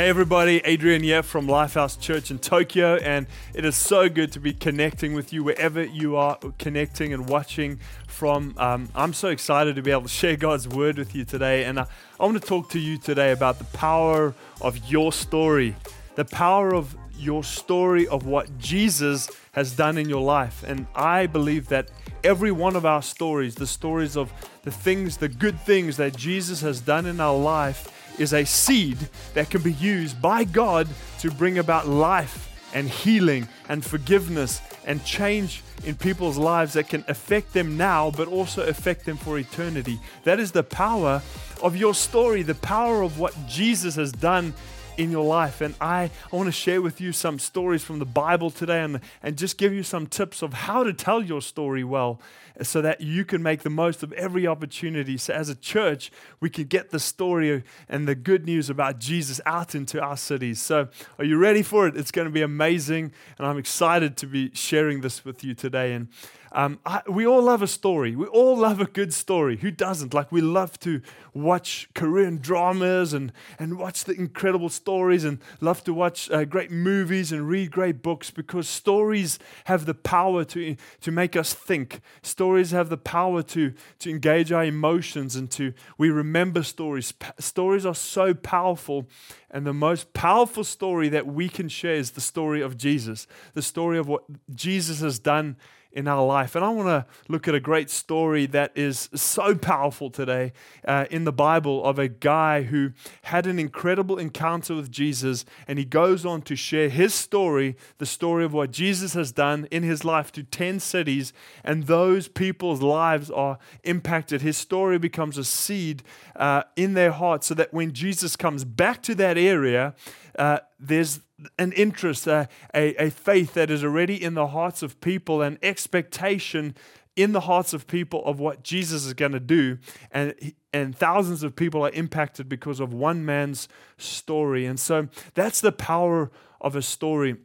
Hey everybody, Adrian here from Lifehouse Church in Tokyo, and it is so good to be connecting with you wherever you are connecting and watching from. Um, I'm so excited to be able to share God's word with you today, and I, I want to talk to you today about the power of your story, the power of your story of what Jesus has done in your life. And I believe that every one of our stories, the stories of the things, the good things that Jesus has done in our life, is a seed that can be used by God to bring about life and healing and forgiveness and change in people's lives that can affect them now, but also affect them for eternity. That is the power of your story, the power of what Jesus has done in your life. And I, I want to share with you some stories from the Bible today and, and just give you some tips of how to tell your story well so that you can make the most of every opportunity. So, as a church, we can get the story and the good news about Jesus out into our cities. So, are you ready for it? It's going to be amazing. And I'm excited to be sharing this with you today. And um, I, we all love a story. We all love a good story. Who doesn't? Like, we love to watch Korean dramas and, and watch the incredible stories and love to watch uh, great movies and read great books because stories have the power to, to make us think. Stories have the power to, to engage our emotions and to, we remember stories. Stories are so powerful. And the most powerful story that we can share is the story of Jesus, the story of what Jesus has done in our life. And I want to look at a great story that is so powerful today uh, in the Bible of a guy who had an incredible encounter with Jesus. And he goes on to share his story, the story of what Jesus has done in his life to 10 cities. And those people's lives are impacted. His story becomes a seed uh, in their heart so that when Jesus comes back to that area, uh, there's an interest, a, a, faith that is already in the hearts of people, an expectation in the hearts of people of what Jesus is going to do. And, and thousands of people are impacted because of one man's story. And so that's the power of a story.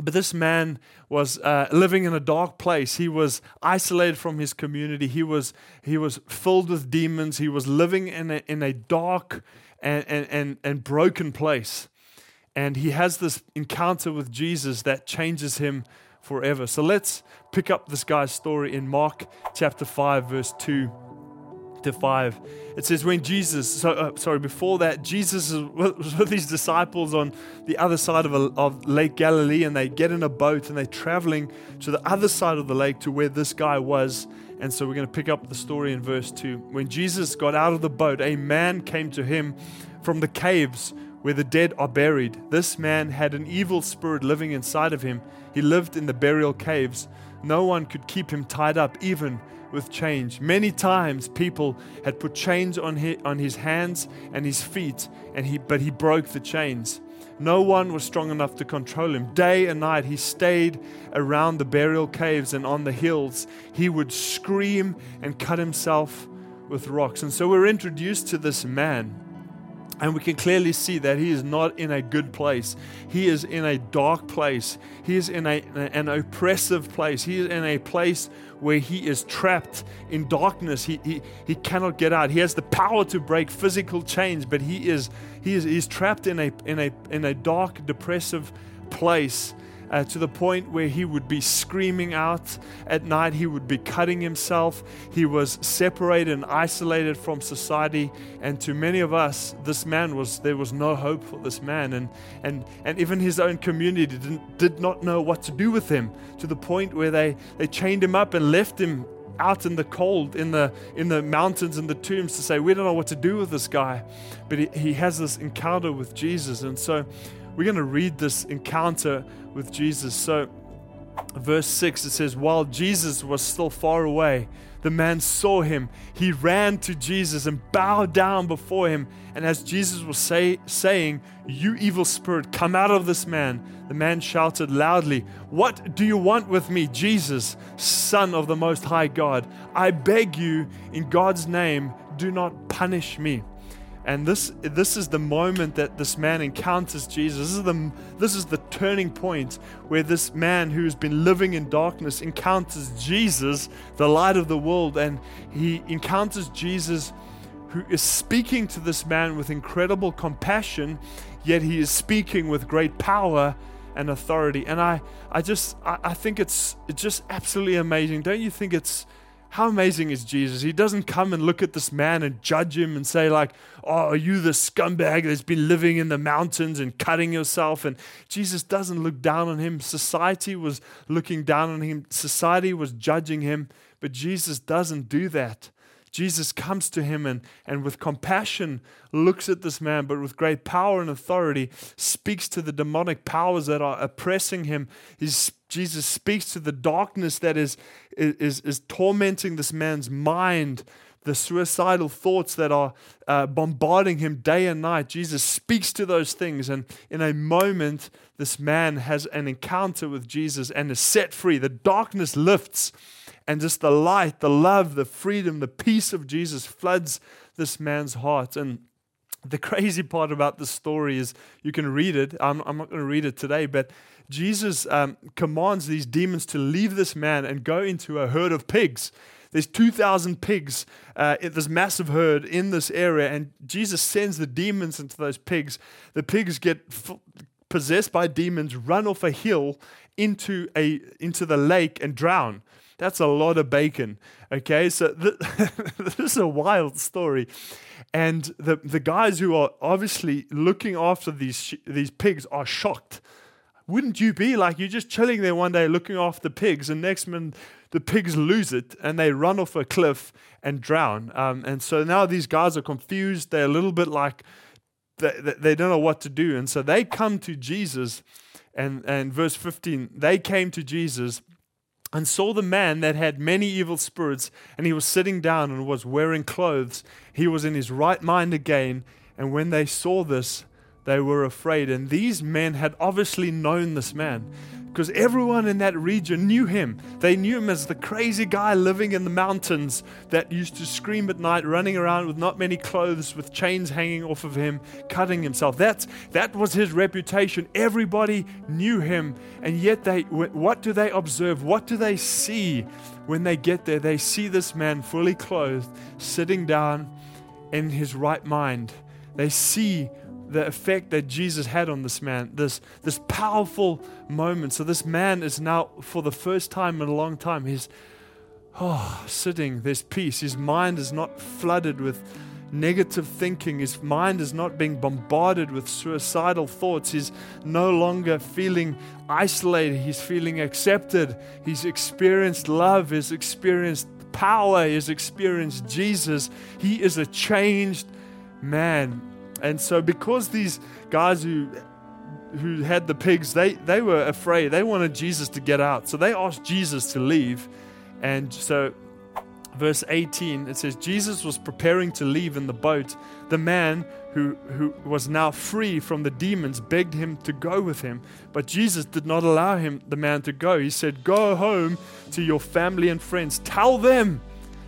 But this man was uh, living in a dark place. He was isolated from his community. He was, he was filled with demons. He was living in a, in a dark and, and, and, and broken place. And he has this encounter with Jesus that changes him forever. So let's pick up this guy's story in Mark chapter 5, verse 2 to 5. It says, When Jesus, so, uh, sorry, before that, Jesus was with his disciples on the other side of, a, of Lake Galilee, and they get in a boat and they're traveling to the other side of the lake to where this guy was. And so we're going to pick up the story in verse 2. When Jesus got out of the boat, a man came to him from the caves where the dead are buried. This man had an evil spirit living inside of him. He lived in the burial caves. No one could keep him tied up, even with chains. Many times people had put chains on his, on his hands and his feet, and he, but he broke the chains. No one was strong enough to control him. Day and night he stayed around the burial caves and on the hills. He would scream and cut himself with rocks. And so we're introduced to this man and we can clearly see that he is not in a good place. He is in a dark place. He is in a, an oppressive place. He is in a place where he is trapped in darkness. He, he, he cannot get out. He has the power to break physical chains, but he is, he is he's trapped in a, in, a, in a dark, depressive place uh, to the point where he would be screaming out at night. He would be cutting himself. He was separated and isolated from society. And to many of us, this man was, there was no hope for this man. And, and, and even his own community didn't, did not know what to do with him to the point where they, they chained him up and left him out in the cold in the in the mountains and the tombs to say we don't know what to do with this guy but he, he has this encounter with jesus and so we're going to read this encounter with Jesus. So, verse 6, it says, While Jesus was still far away, the man saw him. He ran to Jesus and bowed down before him. And as Jesus was say, saying, You evil spirit, come out of this man, the man shouted loudly, What do you want with me, Jesus, Son of the Most High God? I beg you, in God's name, do not punish me. And this, this is the moment that this man encounters Jesus. This is, the, this is the turning point where this man who's been living in darkness encounters Jesus, the light of the world. And he encounters Jesus who is speaking to this man with incredible compassion, yet he is speaking with great power and authority. And I, I just, I, I think it's, it's just absolutely amazing. Don't you think it's, how amazing is Jesus? He doesn't come and look at this man and judge him and say, like, oh, are you the scumbag that's been living in the mountains and cutting yourself? And Jesus doesn't look down on him. Society was looking down on him, society was judging him, but Jesus doesn't do that. Jesus comes to him and, and with compassion looks at this man, but with great power and authority speaks to the demonic powers that are oppressing him. He's, Jesus speaks to the darkness that is, is, is tormenting this man's mind, the suicidal thoughts that are uh, bombarding him day and night. Jesus speaks to those things, and in a moment, this man has an encounter with Jesus and is set free. The darkness lifts and just the light, the love, the freedom, the peace of Jesus floods this man's heart. And the crazy part about the story is you can read it. I'm, I'm not going to read it today, but Jesus um, commands these demons to leave this man and go into a herd of pigs. There's 2,000 pigs, uh, this massive herd in this area, and Jesus sends the demons into those pigs. The pigs get f- possessed by demons, run off a hill into, a, into the lake, and drown. That's a lot of bacon. Okay, so th- this is a wild story. And the, the guys who are obviously looking after these, sh- these pigs are shocked. Wouldn't you be like you're just chilling there one day looking after the pigs, and next minute the pigs lose it and they run off a cliff and drown? Um, and so now these guys are confused. They're a little bit like they, they don't know what to do. And so they come to Jesus, and, and verse 15, they came to Jesus and saw the man that had many evil spirits, and he was sitting down and was wearing clothes. He was in his right mind again. And when they saw this, they were afraid. And these men had obviously known this man because everyone in that region knew him. They knew him as the crazy guy living in the mountains that used to scream at night, running around with not many clothes, with chains hanging off of him, cutting himself. That's, that was his reputation. Everybody knew him. And yet, they, what do they observe? What do they see when they get there? They see this man fully clothed, sitting down in his right mind. They see the effect that Jesus had on this man, this, this powerful moment. So, this man is now, for the first time in a long time, he's oh, sitting, there's peace. His mind is not flooded with negative thinking. His mind is not being bombarded with suicidal thoughts. He's no longer feeling isolated. He's feeling accepted. He's experienced love. He's experienced power. He's experienced Jesus. He is a changed man. And so, because these guys who who had the pigs, they, they were afraid. They wanted Jesus to get out. So they asked Jesus to leave. And so, verse 18, it says, Jesus was preparing to leave in the boat. The man who, who was now free from the demons begged him to go with him. But Jesus did not allow him, the man, to go. He said, Go home to your family and friends. Tell them,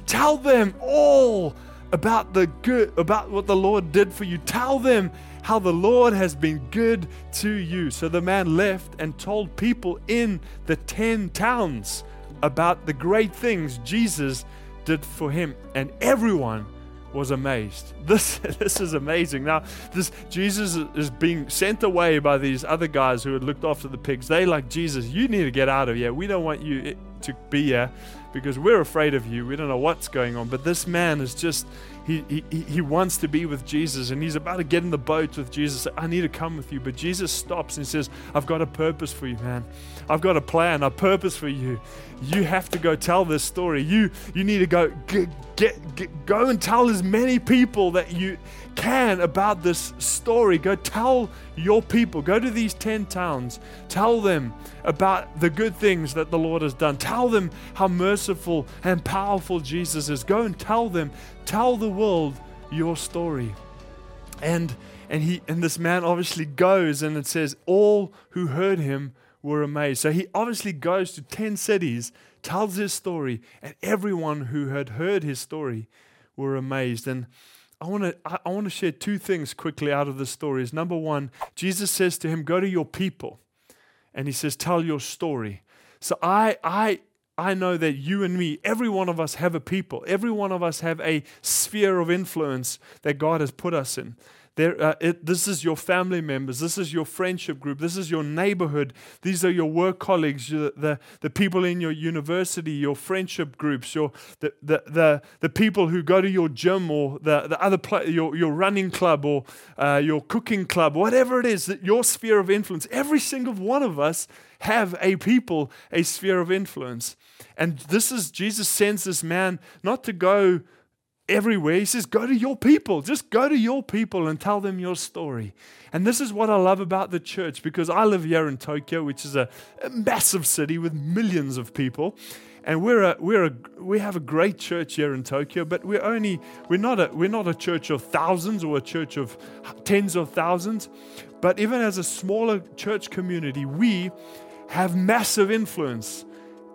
tell them all about the good, about what the Lord did for you. Tell them how the Lord has been good to you. So the man left and told people in the 10 towns about the great things Jesus did for him. And everyone was amazed. This, this is amazing. Now, this Jesus is being sent away by these other guys who had looked after the pigs. They like Jesus, you need to get out of here. We don't want you to be here because we're afraid of you. We don't know what's going on. But this man is just, he, he, he wants to be with Jesus and he's about to get in the boat with Jesus. I need to come with you. But Jesus stops and says, I've got a purpose for you, man. I've got a plan, a purpose for you. You have to go tell this story. You, you need to go get, get, go and tell as many people that you can about this story. Go tell your people. Go to these 10 towns. Tell them about the good things that the Lord has done. Tell them how merciful and powerful Jesus is. Go and tell them. Tell the world your story. And and he and this man obviously goes and it says all who heard him were amazed. So he obviously goes to 10 cities, tells his story, and everyone who had heard his story were amazed. And I want to I, I want to share two things quickly out of the stories. Number one, Jesus says to him, "Go to your people," and he says, "Tell your story." So I I I know that you and me, every one of us have a people. Every one of us have a sphere of influence that God has put us in. There, uh, it, this is your family members. This is your friendship group. This is your neighborhood. These are your work colleagues, the, the, the people in your university, your friendship groups, your, the, the, the, the people who go to your gym or the, the other pla- your, your running club or uh, your cooking club, whatever it is, that your sphere of influence. Every single one of us have a people, a sphere of influence. And this is, Jesus sends this man not to go everywhere. He says, Go to your people. Just go to your people and tell them your story. And this is what I love about the church because I live here in Tokyo, which is a, a massive city with millions of people. And we're a, we're a, we have a great church here in Tokyo, but we're only we're not a we're not a church of thousands or a church of tens of thousands, but even as a smaller church community, we have massive influence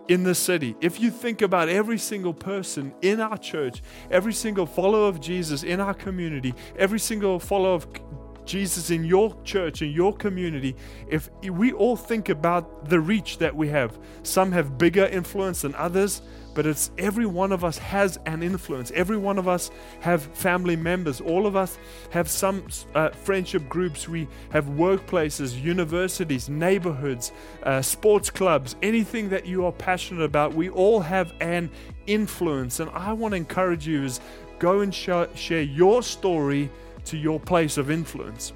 in the city. If you think about every single person in our church, every single follower of Jesus in our community, every single follower of Jesus in your church, in your community, if we all think about the reach that we have, some have bigger influence than others, but it's every one of us has an influence. Every one of us have family members. All of us have some uh, friendship groups. We have workplaces, universities, neighborhoods, uh, sports clubs, anything that you are passionate about. We all have an influence. And I want to encourage you is go and sh- share your story to your place of influence.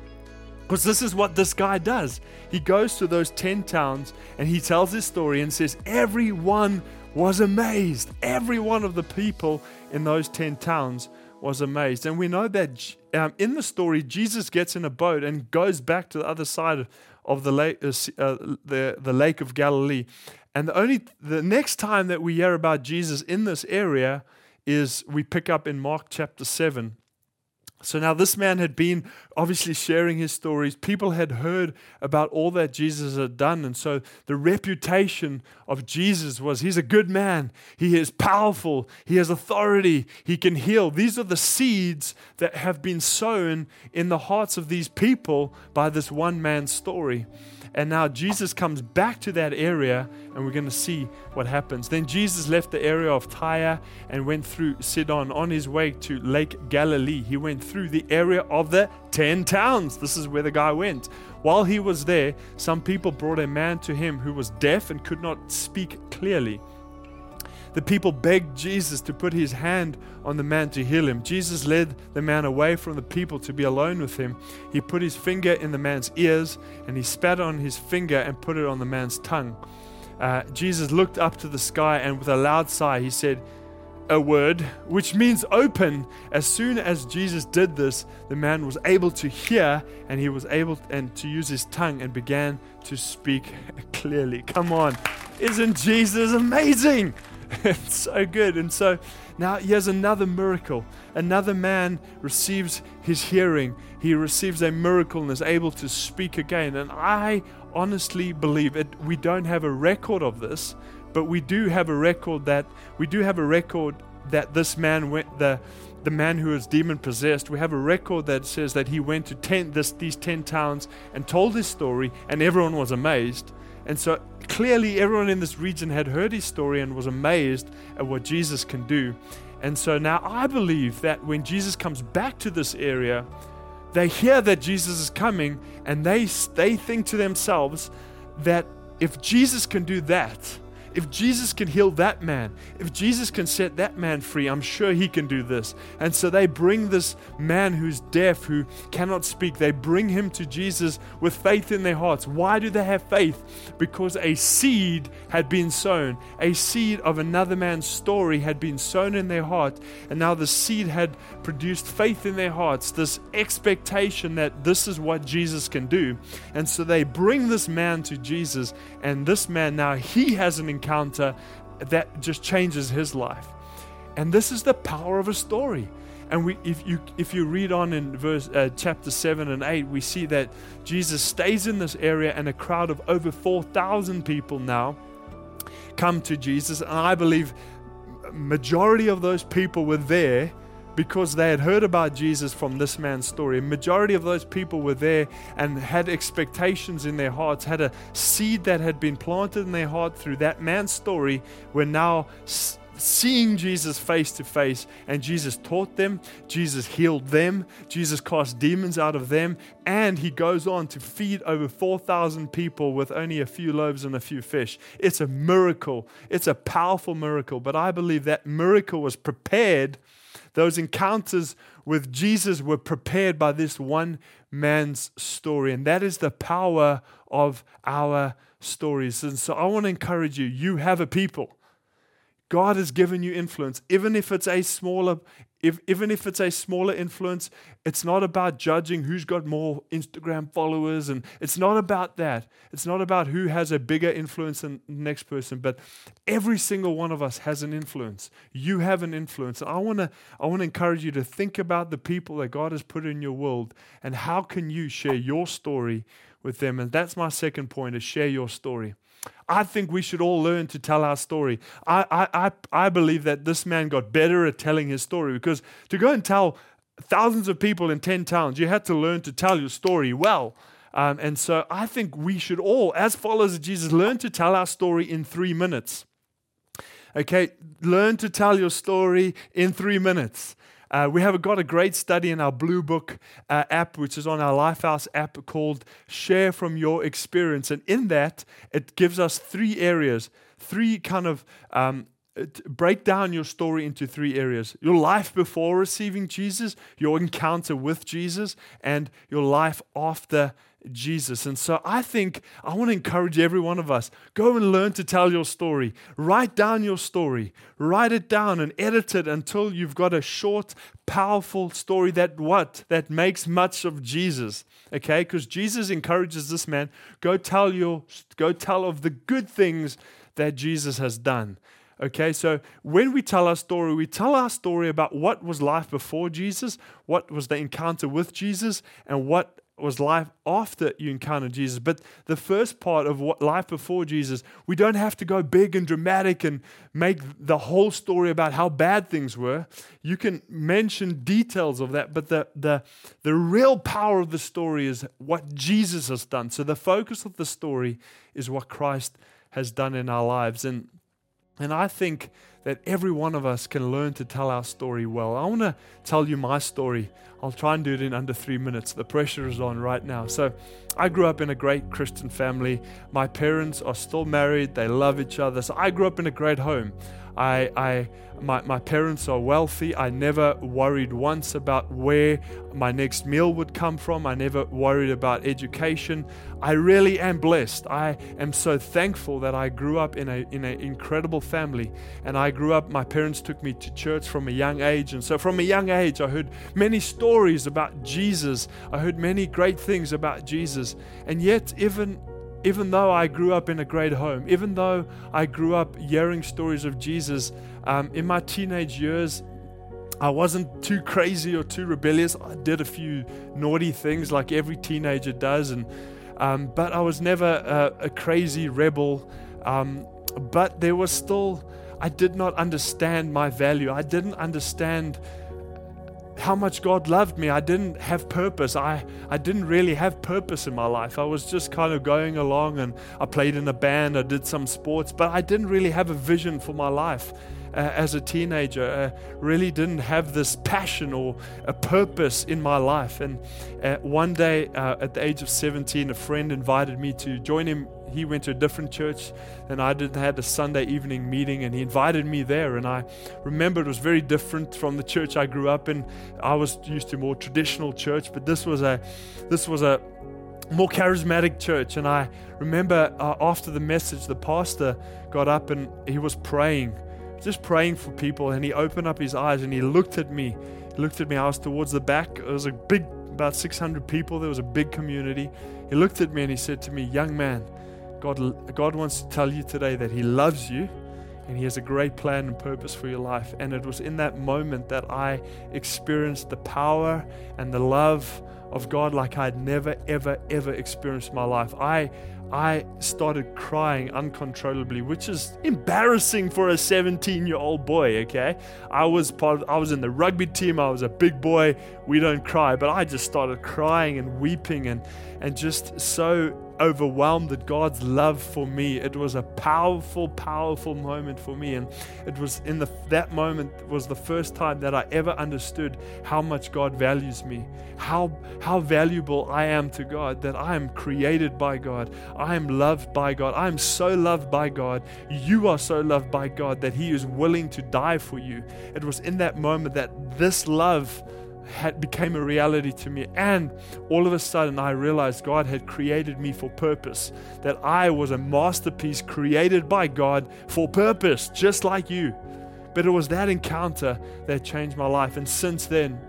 Because this is what this guy does. He goes to those 10 towns and he tells his story and says, Everyone was amazed. Every one of the people in those 10 towns was amazed. And we know that um, in the story, Jesus gets in a boat and goes back to the other side of the lake, uh, uh, the, the lake of Galilee. And the only the next time that we hear about Jesus in this area is we pick up in Mark chapter 7. So now this man had been obviously sharing his stories. People had heard about all that Jesus had done. And so the reputation of Jesus was he's a good man. He is powerful. He has authority. He can heal. These are the seeds that have been sown in the hearts of these people by this one man's story. And now Jesus comes back to that area, and we're going to see what happens. Then Jesus left the area of Tyre and went through Sidon on his way to Lake Galilee. He went through the area of the 10 towns. This is where the guy went. While he was there, some people brought a man to him who was deaf and could not speak clearly. The people begged Jesus to put his hand on the man to heal him. Jesus led the man away from the people to be alone with him. He put his finger in the man's ears and he spat on his finger and put it on the man's tongue. Uh, Jesus looked up to the sky and with a loud sigh he said, a word, which means open. As soon as Jesus did this, the man was able to hear and he was able and to use his tongue and began to speak clearly. Come on. Isn't Jesus amazing? it's so good. And so now he has another miracle. Another man receives his hearing. He receives a miracle and is able to speak again. And I honestly believe it. We don't have a record of this, but we do have a record that we do have a record that this man went the the man who was demon possessed. We have a record that says that he went to ten, this, these ten towns and told his story, and everyone was amazed. And so clearly, everyone in this region had heard his story and was amazed at what Jesus can do. And so now I believe that when Jesus comes back to this area, they hear that Jesus is coming and they, they think to themselves that if Jesus can do that, if Jesus can heal that man, if Jesus can set that man free, I'm sure he can do this. And so they bring this man who's deaf, who cannot speak, they bring him to Jesus with faith in their hearts. Why do they have faith? Because a seed had been sown. A seed of another man's story had been sown in their heart. And now the seed had produced faith in their hearts, this expectation that this is what Jesus can do. And so they bring this man to Jesus, and this man now, he has an encounter that just changes his life. And this is the power of a story. And we, if you if you read on in verse uh, chapter seven and eight, we see that Jesus stays in this area, and a crowd of over four thousand people now come to Jesus. And I believe majority of those people were there because they had heard about Jesus from this man's story. A majority of those people were there and had expectations in their hearts, had a seed that had been planted in their heart through that man's story, were now seeing Jesus face to face, and Jesus taught them, Jesus healed them, Jesus cast demons out of them, and he goes on to feed over 4,000 people with only a few loaves and a few fish. It's a miracle. It's a powerful miracle, but I believe that miracle was prepared. Those encounters with Jesus were prepared by this one man's story, and that is the power of our stories. And so I want to encourage you you have a people. God has given you influence, even if it's a smaller, if, even if it's a smaller influence. It's not about judging who's got more Instagram followers, and it's not about that. It's not about who has a bigger influence than the next person. But every single one of us has an influence. You have an influence, and I want to, I want to encourage you to think about the people that God has put in your world, and how can you share your story with them. And that's my second point: is share your story. I think we should all learn to tell our story. I, I, I, believe that this man got better at telling his story because to go and tell thousands of people in 10 towns, you had to learn to tell your story well. Um, and so I think we should all, as followers of Jesus, learn to tell our story in three minutes. Okay, learn to tell your story in three minutes. Uh, we have got a great study in our Blue Book uh, app, which is on our Lifehouse app called Share from Your Experience. And in that, it gives us three areas, three kind of um, break down your story into three areas your life before receiving Jesus, your encounter with Jesus, and your life after Jesus. And so I think I want to encourage every one of us go and learn to tell your story. Write down your story. Write it down and edit it until you've got a short, powerful story that what? That makes much of Jesus. Okay? Because Jesus encourages this man, go tell your go tell of the good things that Jesus has done. Okay, so when we tell our story, we tell our story about what was life before Jesus, what was the encounter with Jesus, and what was life after you encountered Jesus. But the first part of what life before Jesus, we don't have to go big and dramatic and make the whole story about how bad things were. You can mention details of that, but the, the, the real power of the story is what Jesus has done. So the focus of the story is what Christ has done in our lives. And, and I think that every one of us can learn to tell our story well. I want to tell you my story. I'll try and do it in under three minutes. The pressure is on right now. So, I grew up in a great Christian family. My parents are still married, they love each other. So, I grew up in a great home. I, I, my, my parents are wealthy. I never worried once about where my next meal would come from. I never worried about education. I really am blessed. I am so thankful that I grew up in a in an incredible family. And I grew up, my parents took me to church from a young age. And so from a young age, I heard many stories about Jesus. I heard many great things about Jesus. And yet, even even though I grew up in a great home, even though I grew up hearing stories of Jesus, um, in my teenage years, I wasn't too crazy or too rebellious. I did a few naughty things like every teenager does, and um, but I was never a, a crazy rebel. Um, but there was still, I did not understand my value. I didn't understand how much God loved me. I didn't have purpose. I, I didn't really have purpose in my life. I was just kind of going along and I played in a band, I did some sports, but I didn't really have a vision for my life. Uh, as a teenager, uh, really didn't have this passion or a purpose in my life. And uh, one day, uh, at the age of 17, a friend invited me to join him he went to a different church than I did. Had a Sunday evening meeting, and he invited me there. And I remember it was very different from the church I grew up in. I was used to more traditional church, but this was a this was a more charismatic church. And I remember uh, after the message, the pastor got up and he was praying, just praying for people. And he opened up his eyes and he looked at me. He looked at me. I was towards the back. It was a big, about 600 people. There was a big community. He looked at me and he said to me, Young man, God, God wants to tell you today that He loves you and He has a great plan and purpose for your life. And it was in that moment that I experienced the power and the love of God like I'd never, ever, ever experienced my life. I I started crying uncontrollably, which is embarrassing for a 17 year old boy, okay? I was part of, I was in the rugby team, I was a big boy, we don't cry, but I just started crying and weeping and, and just so overwhelmed at God's love for me. It was a powerful, powerful moment for me. And it was in the, that moment was the first time that I ever understood how much God values me, how, how valuable I am to God, that I am created by God. I am loved by God. I am so loved by God. You are so loved by God that He is willing to die for you. It was in that moment that this love had became a reality to me. And all of a sudden I realized God had created me for purpose. That I was a masterpiece created by God for purpose just like you. But it was that encounter that changed my life. And since then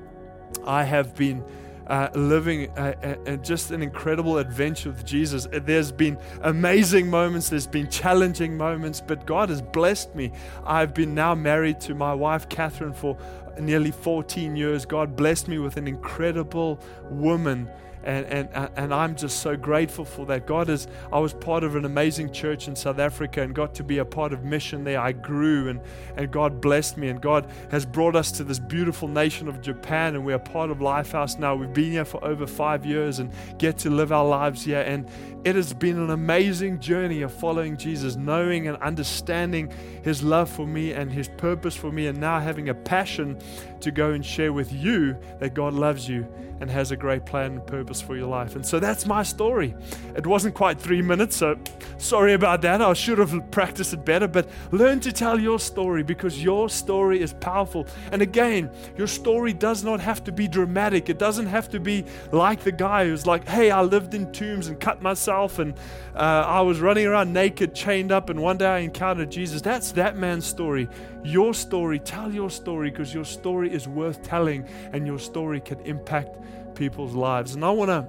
I have been uh, living a, a, a, just an incredible adventure with Jesus. There's been amazing moments, there's been challenging moments, but God has blessed me. I've been now married to my wife, Catherine, for nearly 14 years, God blessed me with an incredible woman and, and, uh, and I'm just so grateful for that. God is, I was part of an amazing church in South Africa and got to be a part of mission there. I grew and, and God blessed me. And God has brought us to this beautiful nation of Japan. And we're part of Lifehouse now. We've been here for over five years and get to live our lives here. And it has been an amazing journey of following Jesus, knowing and understanding his love for me and his purpose for me, and now having a passion to go and share with you that God loves you and has a great plan and purpose for your life. And so that's my story. It wasn't quite three minutes, so sorry about that. I should have practiced it better, but learn to tell your story because your story is powerful. And again, your story does not have to be dramatic, it doesn't have to be like the guy who's like, hey, I lived in tombs and cut myself, and uh, I was running around naked, chained up, and one day I encountered Jesus. That's that man's story. Your story, tell your story because your story is worth telling and your story can impact people's lives. And I want to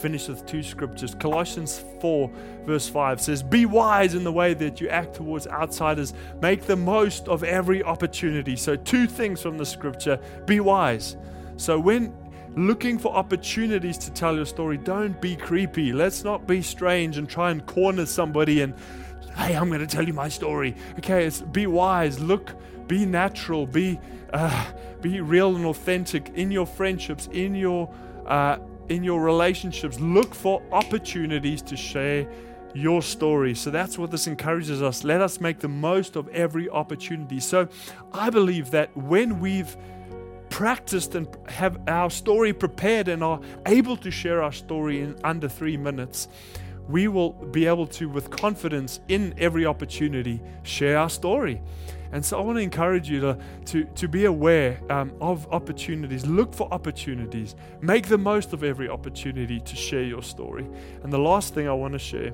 finish with two scriptures. Colossians 4, verse 5 says, Be wise in the way that you act towards outsiders, make the most of every opportunity. So, two things from the scripture be wise. So, when looking for opportunities to tell your story, don't be creepy. Let's not be strange and try and corner somebody and, hey, I'm going to tell you my story. Okay, it's be wise, look, be natural, be uh, be real and authentic in your friendships, in your uh, in your relationships. Look for opportunities to share your story. So that's what this encourages us. Let us make the most of every opportunity. So I believe that when we've practiced and have our story prepared and are able to share our story in under three minutes, we will be able to, with confidence in every opportunity, share our story. And so I want to encourage you to, to, to be aware um, of opportunities. Look for opportunities. Make the most of every opportunity to share your story. And the last thing I want to share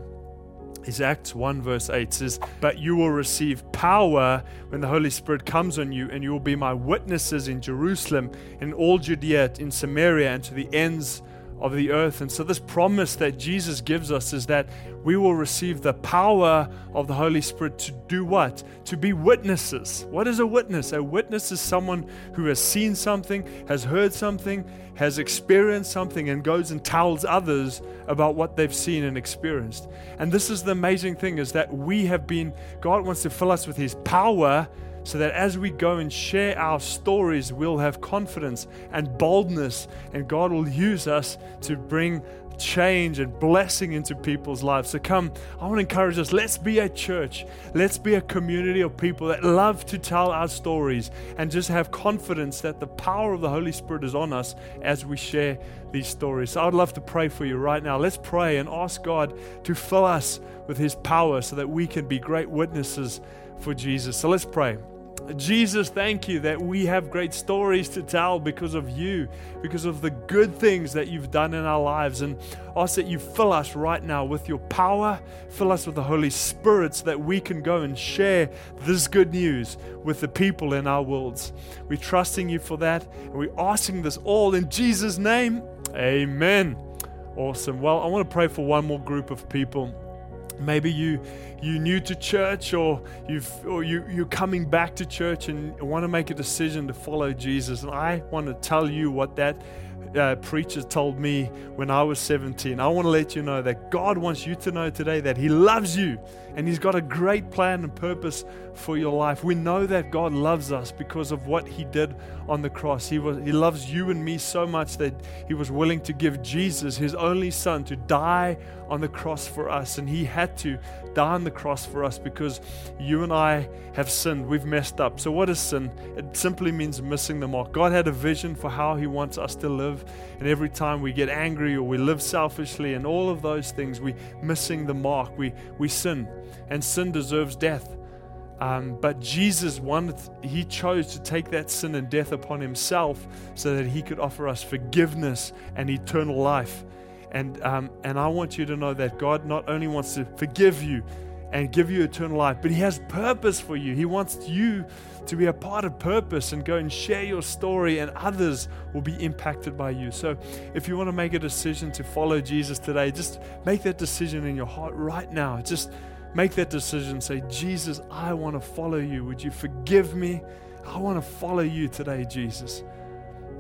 is Acts 1, verse 8 says, But you will receive power when the Holy Spirit comes on you, and you will be my witnesses in Jerusalem, in all Judea, in Samaria, and to the ends of the earth. And so, this promise that Jesus gives us is that we will receive the power of the Holy Spirit to do what? To be witnesses. What is a witness? A witness is someone who has seen something, has heard something, has experienced something, and goes and tells others about what they've seen and experienced. And this is the amazing thing is that we have been, God wants to fill us with His power so that as we go and share our stories, we'll have confidence and boldness, and God will use us to bring change and blessing into people's lives. So come, I want to encourage us. Let's be a church. Let's be a community of people that love to tell our stories and just have confidence that the power of the Holy Spirit is on us as we share these stories. So I'd love to pray for you right now. Let's pray and ask God to fill us with His power so that we can be great witnesses for Jesus. So let's pray. Jesus, thank you that we have great stories to tell because of you, because of the good things that you've done in our lives. And ask that you fill us right now with your power, fill us with the Holy Spirit so that we can go and share this good news with the people in our worlds. We're trusting you for that, and we're asking this all in Jesus' name. Amen. Awesome. Well, I want to pray for one more group of people. Maybe you you new to church or you've or you you're coming back to church and want to make a decision to follow Jesus. And I want to tell you what that uh, preachers told me when I was 17. I want to let you know that God wants you to know today that He loves you and He's got a great plan and purpose for your life. We know that God loves us because of what He did on the cross. He, was, he loves you and me so much that He was willing to give Jesus, His only Son, to die on the cross for us. And He had to die on the cross for us because you and I have sinned. We've messed up. So, what is sin? It simply means missing the mark. God had a vision for how He wants us to live. And every time we get angry or we live selfishly and all of those things, we're missing the mark. We, we sin and sin deserves death. Um, but Jesus wanted, he chose to take that sin and death upon himself so that he could offer us forgiveness and eternal life. And, um, and I want you to know that God not only wants to forgive you and give you eternal life, but he has purpose for you. He wants you to be a part of purpose and go and share your story, and others will be impacted by you. So, if you want to make a decision to follow Jesus today, just make that decision in your heart right now. Just Make that decision. Say, Jesus, I want to follow you. Would you forgive me? I want to follow you today, Jesus.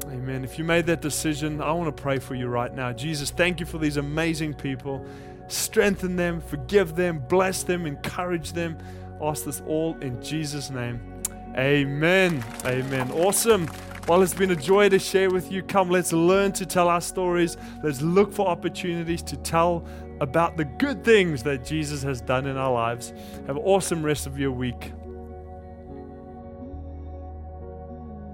Amen. If you made that decision, I want to pray for you right now. Jesus, thank you for these amazing people. Strengthen them, forgive them, bless them, encourage them. Ask this all in Jesus' name. Amen. Amen. Awesome. Well, it's been a joy to share with you. Come, let's learn to tell our stories. Let's look for opportunities to tell about the good things that Jesus has done in our lives. Have an awesome rest of your week.